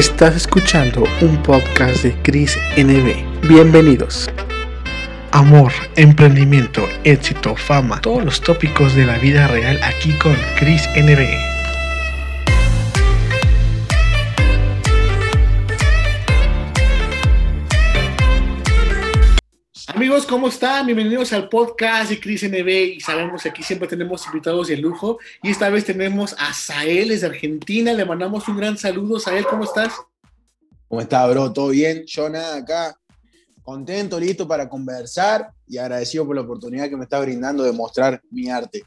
Estás escuchando un podcast de Chris NB. Bienvenidos. Amor, emprendimiento, éxito, fama, todos los tópicos de la vida real aquí con Chris NB. Amigos, ¿cómo están? Bienvenidos al podcast de Cris NB y sabemos que aquí siempre tenemos invitados de lujo y esta vez tenemos a Sael desde Argentina. Le mandamos un gran saludo. Sael, ¿cómo estás? ¿Cómo está, bro? ¿Todo bien? Yo nada, acá contento, listo para conversar y agradecido por la oportunidad que me está brindando de mostrar mi arte.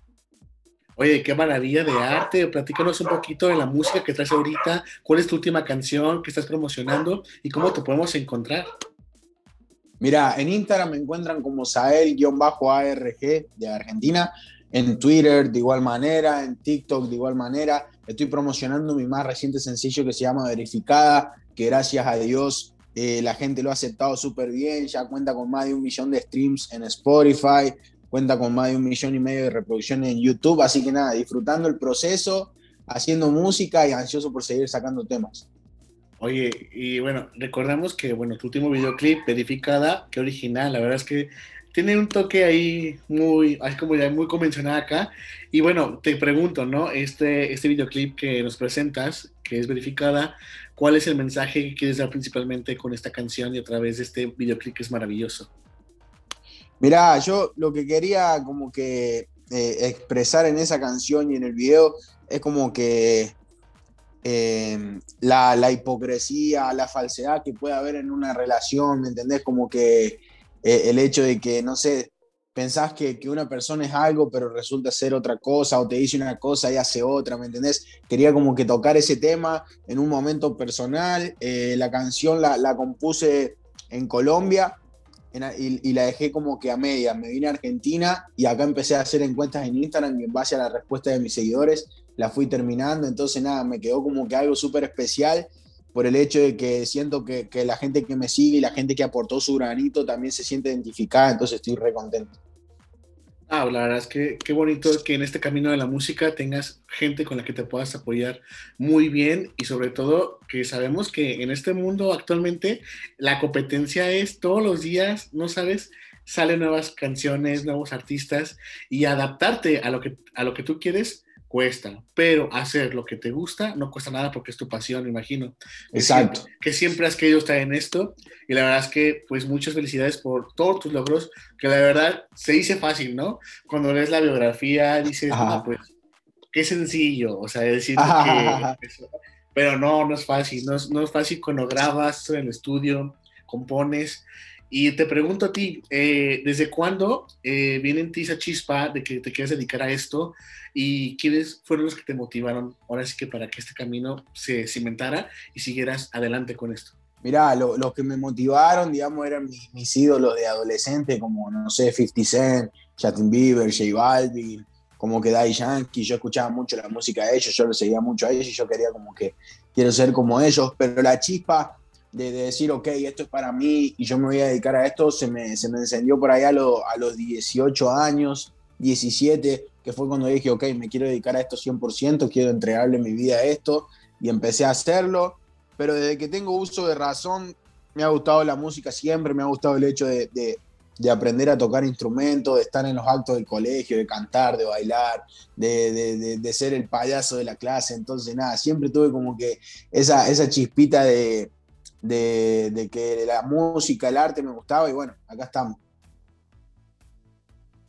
Oye, qué maravilla de arte. Platícanos un poquito de la música que traes ahorita. ¿Cuál es tu última canción que estás promocionando y cómo te podemos encontrar? Mira, en Instagram me encuentran como Sael-ARG de Argentina, en Twitter de igual manera, en TikTok de igual manera. Estoy promocionando mi más reciente sencillo que se llama Verificada, que gracias a Dios eh, la gente lo ha aceptado súper bien, ya cuenta con más de un millón de streams en Spotify, cuenta con más de un millón y medio de reproducciones en YouTube, así que nada, disfrutando el proceso, haciendo música y ansioso por seguir sacando temas. Oye, y bueno, recordamos que, bueno, tu último videoclip, Verificada, qué original, la verdad es que tiene un toque ahí muy, así como ya muy convencional acá. Y bueno, te pregunto, ¿no? Este, este videoclip que nos presentas, que es Verificada, ¿cuál es el mensaje que quieres dar principalmente con esta canción y a través de este videoclip que es maravilloso? Mirá, yo lo que quería como que eh, expresar en esa canción y en el video es como que eh, la, hipocresía, la falsedad que puede haber en una relación, ¿me entendés? Como que eh, el hecho de que, no sé, pensás que, una persona es algo, pero resulta ser otra cosa, o te dice una cosa y hace otra, ¿me entendés? Quería como que tocar ese tema en un momento personal. Eh, la canción la, compuse en Colombia y, la dejé como que a media. Me vine a Argentina y acá empecé a hacer encuestas en Instagram y en base a la respuesta de mis seguidores la fui terminando, entonces nada, me quedó como que algo súper especial por el hecho de que siento que, la gente que me sigue y la gente que aportó su granito también se siente identificada, entonces estoy re contento. Ah, la verdad es que qué bonito que en este camino de la música tengas gente con la que te puedas apoyar muy bien y sobre todo que sabemos que en este mundo actualmente la competencia es todos los días, no sabes, salen nuevas canciones, nuevos artistas y adaptarte a lo que, a lo que tú quieres cuesta, pero hacer lo que te gusta no cuesta nada porque es tu pasión, me imagino. Exacto. Que siempre, has querido estar en esto y la verdad es que pues muchas felicidades por todos tus logros, que la verdad se dice fácil, ¿no? Cuando lees la biografía dices, ah, pues qué sencillo, o sea, decir que... pero no, no es fácil, no es, no es fácil cuando grabas en el estudio, compones y te pregunto a ti, eh, ¿desde cuándo eh, viene en ti esa chispa de que te quieres dedicar a esto? ¿Y quiénes fueron los que te motivaron ahora sí que para que este camino se cimentara y siguieras adelante con esto? Mirá, los que me motivaron, digamos, eran mis, ídolos de adolescente, como, no sé, 50 Cent, Justin Bieber, J Balvin, como que Daddy Yankee. Yo escuchaba mucho la música de ellos, yo lo seguía mucho a ellos y yo quería como que quiero ser como ellos, pero la chispa de, decir, ok, esto es para mí y yo me voy a dedicar a esto, se me, se me encendió por ahí a, a los 18 años, 17, que fue cuando dije, ok, me quiero dedicar a esto 100%, quiero entregarle mi vida a esto y empecé a hacerlo, pero desde que tengo uso de razón, me ha gustado la música siempre, me ha gustado el hecho de, de, de aprender a tocar instrumentos, de estar en los actos del colegio, de cantar, de bailar, de, de, ser el payaso de la clase. Entonces, nada, siempre tuve como que esa, esa chispita de, de, que la música, el arte me gustaba y bueno, acá estamos.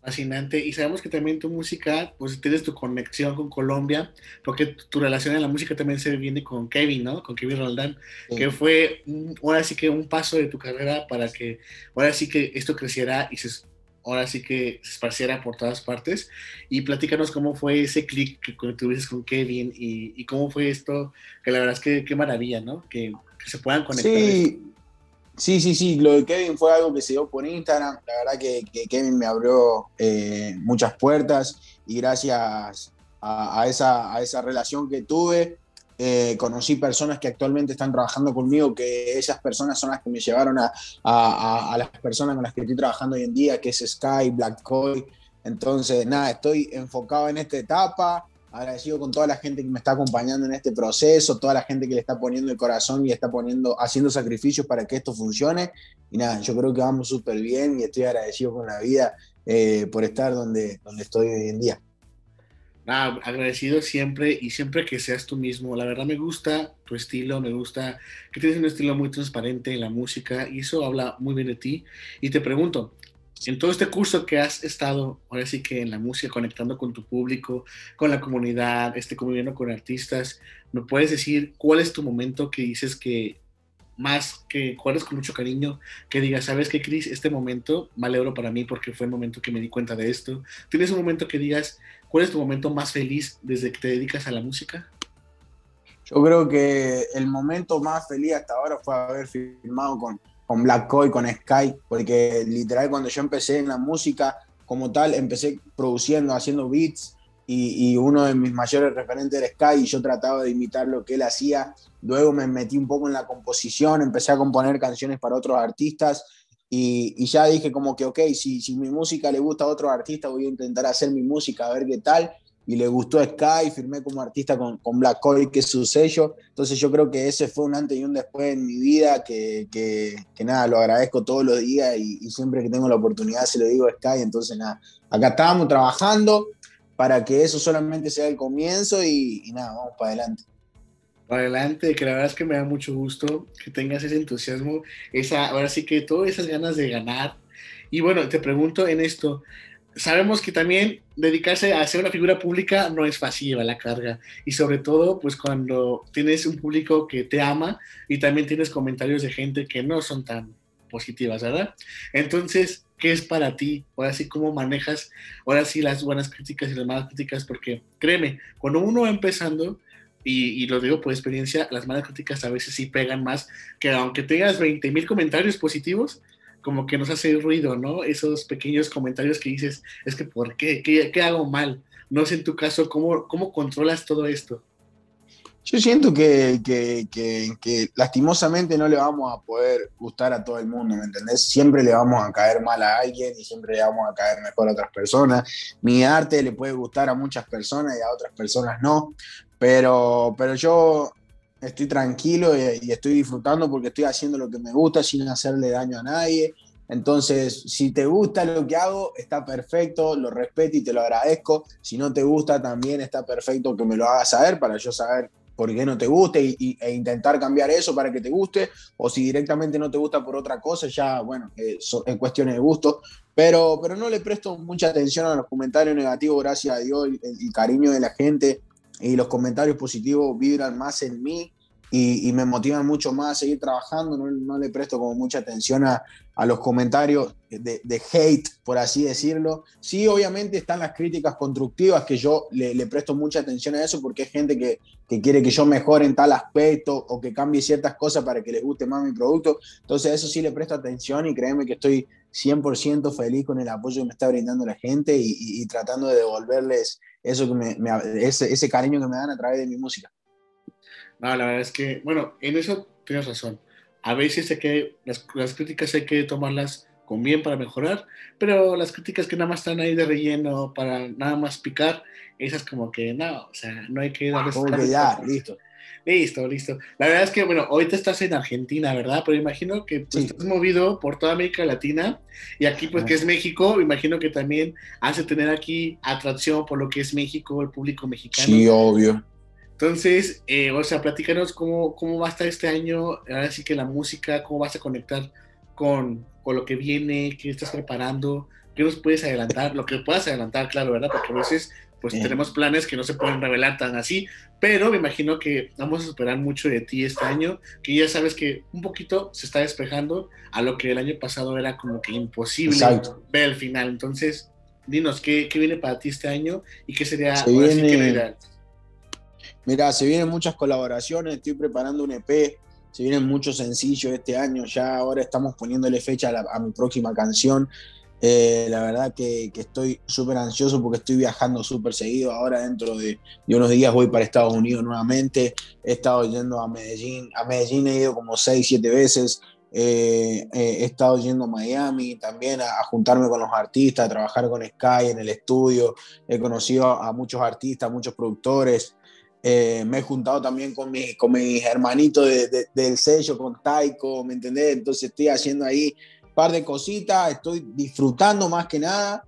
Fascinante. Y sabemos que también tu música, pues tienes tu conexión con Colombia, porque tu relación en la música también se viene con Kevin, ¿no? Con Kevin Roldán, que fue ahora sí que un paso de tu carrera para que ahora sí que esto creciera y se, ahora sí que se esparciera por todas partes. Y platícanos cómo fue ese clic que tuviste con Kevin y, y, cómo fue esto, que la verdad es que qué maravilla, ¿no? Que se puedan conectar. Sí, sí, sí, sí, lo de Kevin fue algo que se dio por Instagram. La verdad que, Kevin me abrió eh, muchas puertas y gracias a, esa, a esa relación que tuve, eh, conocí personas que actualmente están trabajando conmigo, que esas personas son las que me llevaron a, a, las personas con las que estoy trabajando hoy en día, que es Sky, Black Coy. Entonces, nada, estoy enfocado en esta etapa, agradecido con toda la gente que me está acompañando en este proceso, toda la gente que le está poniendo el corazón y está poniendo, haciendo sacrificios para que esto funcione. Y nada, yo creo que vamos súper bien y estoy agradecido con la vida eh, por estar donde, donde estoy hoy en día. Nada, agradecido siempre y siempre que seas tú mismo. La verdad me gusta tu estilo, me gusta que tienes un estilo muy transparente en la música y eso habla muy bien de ti. Y te pregunto, en todo este curso que has estado, ahora sí que en la música, conectando con tu público, con la comunidad, este, conviviendo con artistas, ¿me puedes decir cuál es tu momento que dices que más que cuál con mucho cariño, que digas, ¿sabes qué, Cris? Este momento me alegro para mí porque fue el momento que me di cuenta de esto. ¿Tienes un momento que digas, cuál es tu momento más feliz desde que te dedicas a la música? Yo creo que el momento más feliz hasta ahora fue haber firmado con, con Black Coy, con Sky, porque literal cuando yo empecé en la música como tal, empecé produciendo, haciendo beats, y, uno de mis mayores referentes era Sky, y yo trataba de imitar lo que él hacía. Luego me metí un poco en la composición, empecé a componer canciones para otros artistas, y, y ya dije como que, ok, si, si mi música le gusta a otros artistas, voy a intentar hacer mi música, a ver qué tal y le gustó Sky, firmé como artista con, con Black Coil, que es su sello. Entonces yo creo que ese fue un antes y un después en mi vida, que, que, que nada, lo agradezco todos los días y, siempre que tengo la oportunidad se lo digo a Sky. Entonces nada, acá estábamos trabajando para que eso solamente sea el comienzo y, y nada, vamos para adelante. Para adelante, que la verdad es que me da mucho gusto que tengas ese entusiasmo, esa, ahora sí que todas esas ganas de ganar. Y bueno, te pregunto en esto, sabemos que también dedicarse a ser una figura pública no es fácil la carga y sobre todo pues cuando tienes un público que te ama y también tienes comentarios de gente que no son tan positivas, ¿verdad? Entonces, ¿qué es para ti? Ahora sí, ¿cómo manejas ahora sí las buenas críticas y las malas críticas? Porque créeme, cuando uno va empezando, y, y, lo digo por experiencia, las malas críticas a veces sí pegan más que aunque tengas 20 mil comentarios positivos, como que nos hace ruido, ¿no? Esos pequeños comentarios que dices, es que ¿por qué? ¿Qué, hago mal? No sé en tu caso, ¿cómo, cómo controlas todo esto? Yo siento que, que, que, lastimosamente no le vamos a poder gustar a todo el mundo, ¿me entendés? Siempre le vamos a caer mal a alguien y siempre le vamos a caer mejor a otras personas. Mi arte le puede gustar a muchas personas y a otras personas no, pero, pero yo estoy tranquilo y, estoy disfrutando porque estoy haciendo lo que me gusta sin hacerle daño a nadie. Entonces, si te gusta lo que hago, está perfecto, lo respeto y te lo agradezco. Si no te gusta, también está perfecto que me lo hagas saber para yo saber por qué no te guste y, e intentar cambiar eso para que te guste. O si directamente no te gusta por otra cosa, ya, bueno, eh, es cuestiones de gusto. Pero, pero no le presto mucha atención a los comentarios negativos, gracias a Dios, el cariño de la gente y los comentarios positivos vibran más en mí y, me motivan mucho más a seguir trabajando. No, le presto como mucha atención a, a los comentarios de, de, hate, por así decirlo. Sí, obviamente están las críticas constructivas que yo le, le presto mucha atención a eso porque hay gente que, que, quiere que yo mejore en tal aspecto o que cambie ciertas cosas para que les guste más mi producto. Entonces a eso sí le presto atención y créeme que estoy 100% feliz con el apoyo que me está brindando la gente y, y, tratando de devolverles eso que me, ese, ese cariño que me dan a través de mi música. No, la verdad es que, bueno, en eso tienes razón. A veces hay que, las, las, críticas hay que tomarlas con bien para mejorar, pero las críticas que nada más están ahí de relleno para nada más picar, esas como que no, o sea, no hay que darles... Ya, listo. Listo, listo. La verdad es que, bueno, ahorita estás en Argentina, ¿verdad? Pero imagino que pues, estás movido por toda América Latina y aquí, pues, que es México, imagino que también hace tener aquí atracción por lo que es México, el público mexicano. Sí, obvio. Entonces, eh, o sea, platícanos cómo, cómo va a estar este año, ahora sí que la música, cómo vas a conectar con, con lo que viene, qué estás preparando, qué nos puedes adelantar, lo que puedas adelantar, claro, ¿verdad? Porque a veces pues tenemos planes que no se pueden revelar tan así, pero me imagino que vamos a esperar mucho de ti este año, que ya sabes que un poquito se está despejando a lo que el año pasado era como que imposible ver el final. Entonces, dinos, ¿qué, ¿qué, viene para ti este año y qué sería se viene, Mira, se vienen muchas colaboraciones, estoy preparando un EP, se vienen muchos sencillos este año, ya ahora estamos poniéndole fecha a, mi próxima canción. Eh, la verdad que, estoy súper ansioso porque estoy viajando súper seguido. Ahora dentro de, unos días voy para Estados Unidos nuevamente. He estado yendo a Medellín. A Medellín he ido como 6, 7 veces. eh, eh, he estado yendo a Miami también a, juntarme con los artistas, a trabajar con Sky en el estudio. He conocido a, muchos artistas, muchos productores. Eh, me he juntado también con, mi, con mis hermanitos del sello, con Taiko, ¿me entendés? Entonces estoy haciendo ahí un par de cositas, estoy disfrutando más que nada,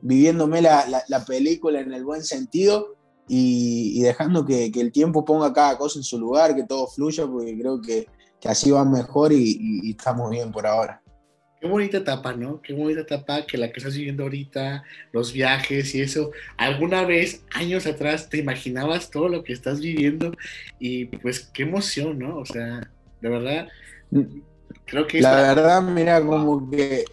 viviéndome la, la, película en el buen sentido y, dejando que, que, el tiempo ponga cada cosa en su lugar, que todo fluya, porque creo que que así va mejor y, estamos bien por ahora. Qué bonita etapa, ¿no? Qué bonita etapa que la que estás viviendo ahorita, los viajes y eso. ¿Alguna vez, años atrás, te imaginabas todo lo que estás viviendo? Y pues qué emoción, ¿no? O sea, de verdad, creo que... La verdad, mira, como que...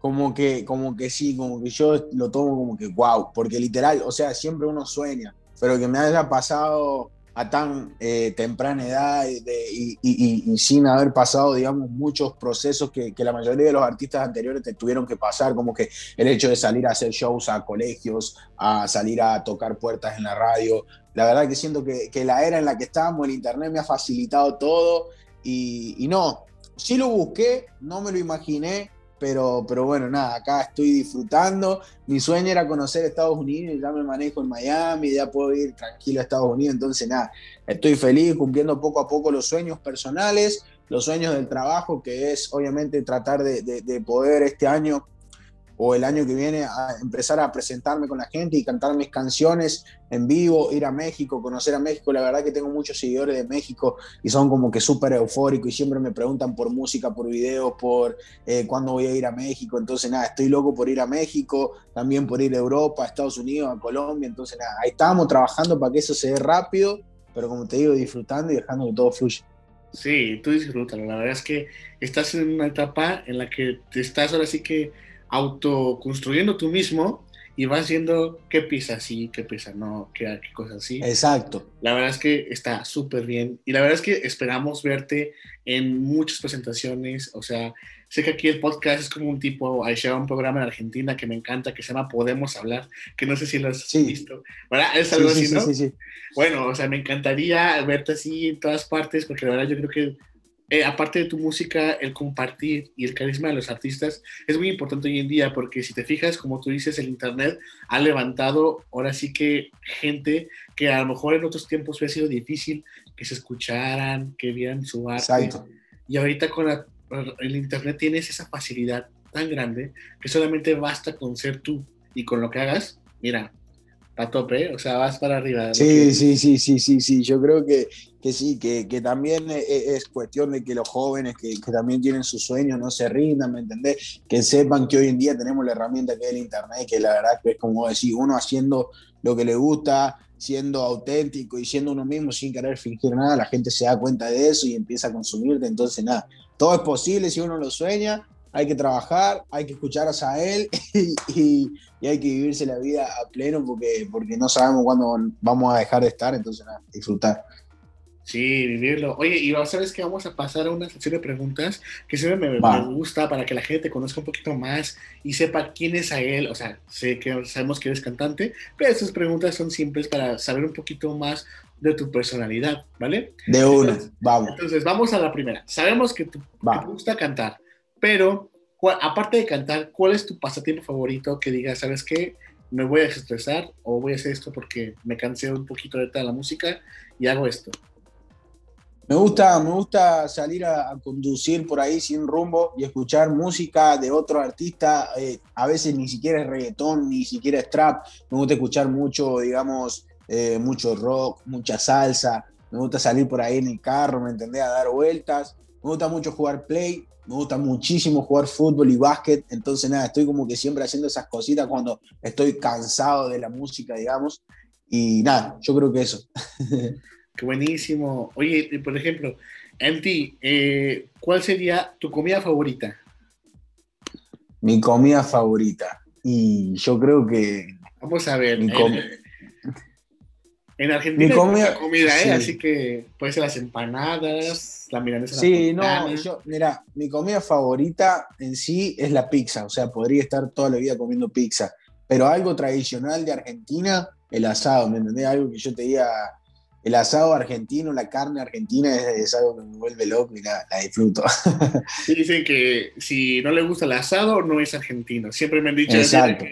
Como que, como que sí, como que yo lo tomo como que wow, porque literal, o sea, siempre uno sueña, pero que me haya pasado a tan eh, temprana edad y, sin haber pasado, digamos, muchos procesos que, la mayoría de los artistas anteriores te tuvieron que pasar, como que el hecho de salir a hacer shows a colegios, a salir a tocar puertas en la radio. La verdad que siento que, que la era en la que estábamos, el Internet me ha facilitado todo y, no, sí lo busqué, no me lo imaginé, pero, pero bueno, nada, acá estoy disfrutando. Mi sueño era conocer Estados Unidos, ya me manejo en Miami, ya puedo ir tranquilo a Estados Unidos, entonces nada, estoy feliz cumpliendo poco a poco los sueños personales, los sueños del trabajo, que es obviamente tratar de, de poder este año o el año que viene a empezar a presentarme con la gente y cantar mis canciones en vivo, ir a México, conocer a México. La verdad que tengo muchos seguidores de México y son como que súper eufóricos y siempre me preguntan por música, por videos, por eh, cuándo voy a ir a México. Entonces, nada, estoy loco por ir a México, también por ir a Europa, a Estados Unidos, a Colombia. Entonces, nada, ahí estamos trabajando para que eso se dé rápido, pero como te digo, disfrutando y dejando que todo fluya. Sí, tú disfrútalo. La verdad es que estás en una etapa en la que te estás ahora sí que autoconstruyendo tú mismo y vas viendo qué pisa sí, qué pisa no, qué, qué cosas así. Exacto. La verdad es que está súper bien y la verdad es que esperamos verte en muchas presentaciones, o sea, sé que aquí el podcast es como un tipo, hay un programa en Argentina que me encanta que se llama Podemos Hablar, que no sé si lo has visto, ¿verdad? Es algo así, ¿no? Sí, sí, bueno, o sea, me encantaría verte así en todas partes porque la verdad yo creo que eh, aparte de tu música, el compartir y el carisma de los artistas es muy importante hoy en día porque si te fijas, como tú dices, el Internet ha levantado ahora sí que gente que a lo mejor en otros tiempos hubiera sido difícil que se escucharan, que vieran su arte. Y ahorita con el Internet tienes esa facilidad tan grande que solamente basta con ser tú y con lo que hagas. Mira, a tope, o sea, vas para arriba. Sí, sí, sí, sí, sí, sí, yo creo que, que sí, que, que también e, e, es, cuestión de que los jóvenes que, que, también tienen sus sueños no se rindan, ¿me entendés? Que sepan que hoy en día tenemos la herramienta que es el Internet, que la verdad que es como decir, uno haciendo lo que le gusta, siendo auténtico y siendo uno mismo sin querer fingir nada, la gente se da cuenta de eso y empieza a consumirte, entonces nada, todo es posible si uno lo sueña hay que trabajar, hay que escuchar a él y, hay que vivirse la vida a pleno porque, porque no sabemos cuándo vamos a dejar de estar, entonces nada, disfrutar. Sí, vivirlo. Oye, y sabes que vamos a pasar a una sección de preguntas que siempre me, me, gusta para que la gente te conozca un poquito más y sepa quién es a él. O sea, sé que sabemos que eres cantante, pero estas preguntas son simples para saber un poquito más de tu personalidad, ¿vale? De una, vamos. Entonces, vamos a la primera. Sabemos que, tú, que te gusta cantar. Pero, aparte de cantar, ¿cuál es tu pasatiempo favorito que digas, sabes qué? Me voy a estresar o voy a hacer esto porque me cansé un poquito de la música y hago esto. Me gusta, me gusta salir a, conducir por ahí sin rumbo y escuchar música de otro artista. Eh, a veces ni siquiera es reggaetón, ni siquiera es trap. Me gusta escuchar mucho, digamos, eh, mucho rock, mucha salsa. Me gusta salir por ahí en el carro, ¿me entendés? A dar vueltas. Me gusta mucho jugar play me gusta muchísimo jugar fútbol y básquet, entonces nada, estoy como que siempre haciendo esas cositas cuando estoy cansado de la música, digamos, y nada, yo creo que eso. Qué buenísimo. Oye, por ejemplo, MT, eh, ¿cuál sería tu comida favorita? Mi comida favorita. Y yo creo que... Vamos a ver. Mi eh, en Argentina hay mucha comida, ¿eh? Así que puede ser las empanadas, la milanesa. Sí, no, yo, mira, mi comida favorita en sí es la pizza. O sea, podría estar toda la vida comiendo pizza. Pero algo tradicional de Argentina, el asado, ¿me entendés? Algo que yo te diga, el asado argentino, la carne argentina es, algo que me vuelve loco y la, disfruto. dicen que si no le gusta el asado, no es argentino. Siempre me han dicho Exacto.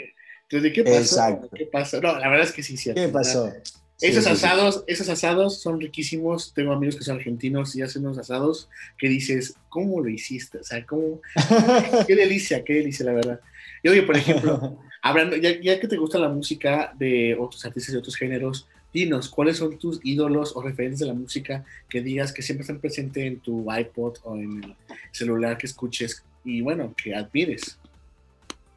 entonces, ¿qué pasó? ¿qué pasó? No, la verdad es que sí, cierto. ¿Qué pasó? Esos asados, esos asados son riquísimos. Tengo amigos que son argentinos y hacen unos asados que dices, ¿cómo lo hiciste? O sea, ¿cómo? qué delicia, qué delicia, la verdad. Y oye, por ejemplo, hablando, ya, ya, que te gusta la música de otros artistas de otros géneros, dinos, ¿cuáles son tus ídolos o referentes de la música que digas que siempre están presentes en tu iPod o en el celular que escuches y bueno, que admires?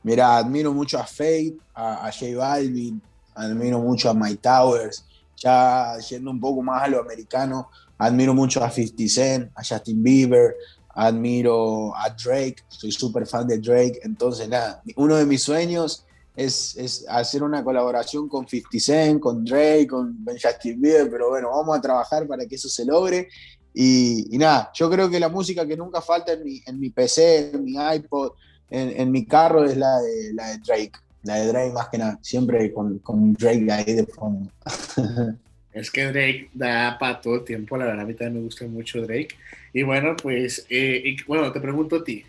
Mira, admiro mucho a Faith, a, a J Balvin, admiro mucho a My Towers, ya yendo un poco más a lo americano, admiro mucho a 50 Cent, a Justin Bieber, admiro a Drake, soy súper fan de Drake, entonces nada, uno de mis sueños es, hacer una colaboración con 50 Cent, con Drake, con Justin Bieber, pero bueno, vamos a trabajar para que eso se logre. Y, nada, yo creo que la música que nunca falta en mi, en mi PC, en mi iPod, en, mi carro es la de, la de Drake. La de Drake más que nada, siempre con, con Drake ahí de fondo. Es que Drake da para todo el tiempo, la verdad a mí también me gusta mucho Drake. Y bueno, pues, eh, y, bueno, te pregunto a ti,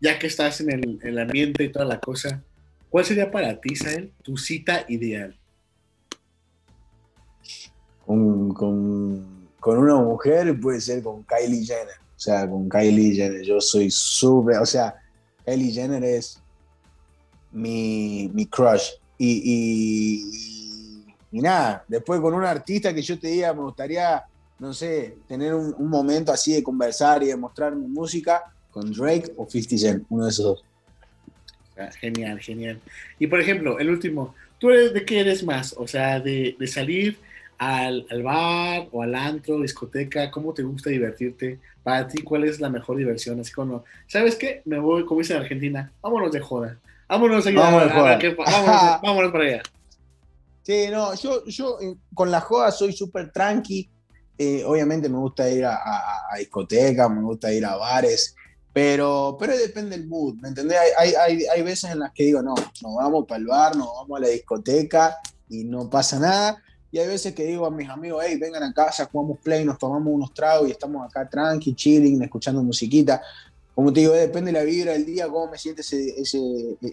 ya que estás en el, el ambiente y toda la cosa, ¿Cuál sería para ti, Sael, tu cita ideal? Con, con, una mujer puede ser con Kylie Jenner. O sea, con Kylie Jenner. Yo soy súper. O sea, Kylie Jenner es mi, mi crush. Y, y, nada, después con un artista que yo te diga, me gustaría, no sé, tener un, un momento así de conversar y de mostrar mi música con Drake o 50 Cent, uno de esos dos. Genial, genial. Y por ejemplo, el último, ¿tú eres, de qué eres más? O sea, de, salir al, bar o al antro, discoteca, ¿cómo te gusta divertirte? Para ti, ¿cuál es la mejor diversión? Así como, ¿sabes qué? Me voy, como dice en Argentina, vámonos de joda. Vámonos, allá, vámonos, para allá. Sí, no, yo, yo eh, con la joda soy súper tranqui. Eh, obviamente me gusta ir a, a, discotecas, me gusta ir a bares. Pero, pero depende del mood, ¿me entendés? Hay, hay, hay veces en las que digo, no, nos vamos para el bar, nos vamos a la discoteca y no pasa nada. Y hay veces que digo a mis amigos, hey, vengan a casa, jugamos play, nos tomamos unos tragos y estamos acá tranqui, chilling, escuchando musiquita. Como te digo, depende de la vibra del día, cómo me siente ese, ese,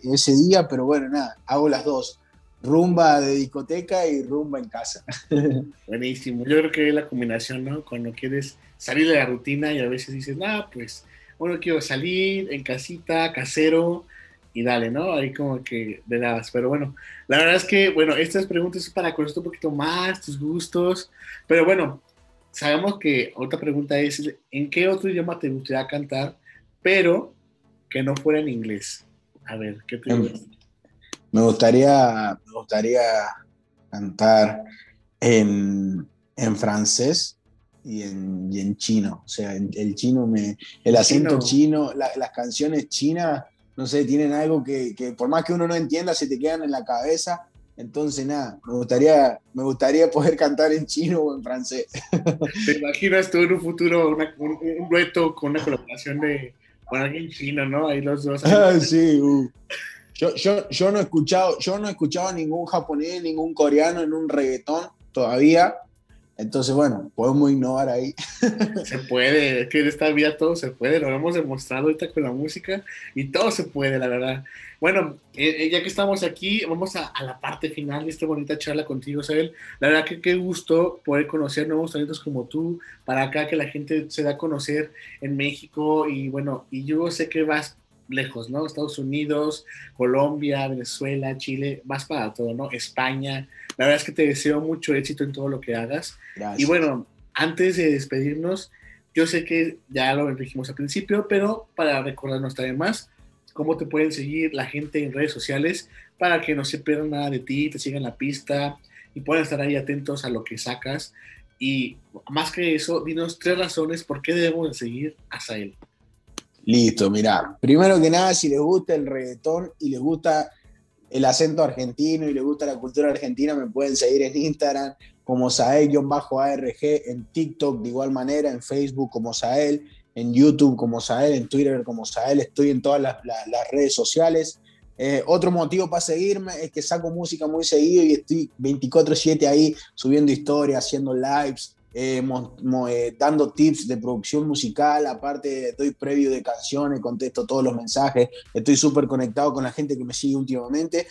ese día, pero bueno, nada, hago las dos. Rumba de discoteca y rumba en casa. Buenísimo. Yo creo que es la combinación, ¿no? Cuando quieres salir de la rutina y a veces dices, ah, pues bueno, quiero salir en casita, casero, y dale, ¿no? Ahí como que de nada. Pero bueno, la verdad es que, bueno, estas preguntas es para conocer un poquito más tus gustos. Pero bueno, sabemos que otra pregunta es, ¿en qué otro idioma te gustaría cantar, pero que no fuera en inglés? A ver, ¿qué te em, Me gustaría, me gustaría cantar en, en francés y en, y en chino. O sea, el, chino me. El acento chino, las canciones chinas, no sé, tienen algo que, que, por más que uno no entienda, se te quedan en la cabeza. Entonces, nada, me gustaría, me gustaría poder cantar en chino o en francés. ¿Te imaginas tú en un futuro un, un, dueto con una colaboración de con alguien chino, ¿no? Ahí los dos. Ah, sí, uh. yo, yo, yo, no he escuchado, yo no he escuchado ningún japonés, ningún coreano en un reggaetón todavía. Entonces, bueno, podemos innovar ahí. Se puede, es que en esta vida todo se puede, lo hemos demostrado ahorita con la música y todo se puede, la verdad. Bueno, eh, eh, ya que estamos aquí, vamos a, la parte final de esta bonita charla contigo, Sabel. La verdad que qué gusto poder conocer nuevos talentos como tú, para acá que la gente se da a conocer en México y bueno, y yo sé que vas lejos, ¿no? Estados Unidos, Colombia, Venezuela, Chile, vas para todo, ¿no? España. La verdad es que te deseo mucho éxito en todo lo que hagas. Y bueno, antes de despedirnos, yo sé que ya lo dijimos al principio, pero para recordarnos también más, cómo te pueden seguir la gente en redes sociales para que no se pierdan nada de ti, te sigan la pista y puedan estar ahí atentos a lo que sacas. Y más que eso, dinos tres razones por qué debemos de seguir a Sael. Listo, mira. Primero que nada, si les gusta el reggaetón y les gusta el acento argentino y les gusta la cultura argentina, me pueden seguir en Instagram como Sael-ARG, en TikTok de igual manera, en Facebook como Sael, en YouTube como Sael, en Twitter como Sael, estoy en todas las, redes sociales. Eh, otro motivo para seguirme es que saco música muy seguido y estoy 24/7 ahí subiendo historias, haciendo lives, eh, eh, dando tips de producción musical, aparte doy previo de canciones, contesto todos los mensajes, estoy súper conectado con la gente que me sigue últimamente.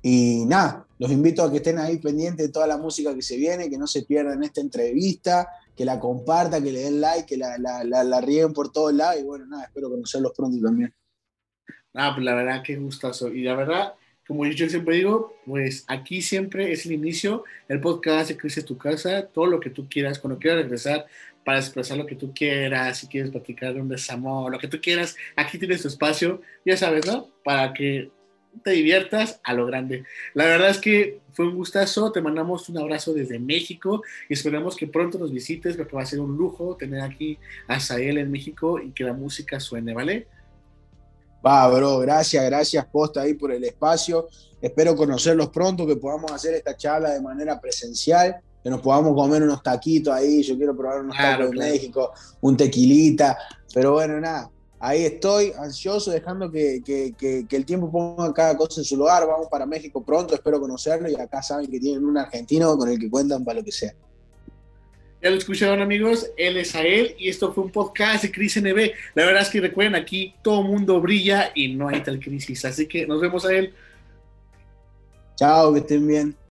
Y nada, los invito a que estén ahí pendientes de toda la música que se viene, que no se pierdan esta entrevista, que la compartan, que le den like, que la, la, la, rieguen por todos lados. Y bueno, nada, espero conocerlos pronto también. Ah, pues la verdad, qué gustazo. Y la verdad, como yo siempre digo, pues aquí siempre es el inicio, el podcast de Crisis tu casa, todo lo que tú quieras, cuando quieras regresar para expresar lo que tú quieras, si quieres platicar de un desamor, lo que tú quieras, aquí tienes tu espacio, ya sabes, ¿no? Para que te diviertas a lo grande. La verdad es que fue un gustazo, te mandamos un abrazo desde México y esperamos que pronto nos visites porque va a ser un lujo tener aquí a Sael en México y que la música suene, ¿vale? Va, bro, gracias, gracias Posta ahí por el espacio. Espero conocerlos pronto, que podamos hacer esta charla de manera presencial, que nos podamos comer unos taquitos ahí. Yo quiero probar unos tacos de México, un tequilita. Pero bueno, nada, ahí estoy, ansioso, dejando que, el tiempo ponga cada cosa en su lugar. Vamos para México pronto, espero conocerlo y acá saben que tienen un argentino con el que cuentan para lo que sea. Ya lo escucharon amigos, él es a él y esto fue un podcast de Cris NB. La verdad es que recuerden, aquí todo mundo brilla y no hay tal crisis. Así que nos vemos a él. Chao, que estén bien.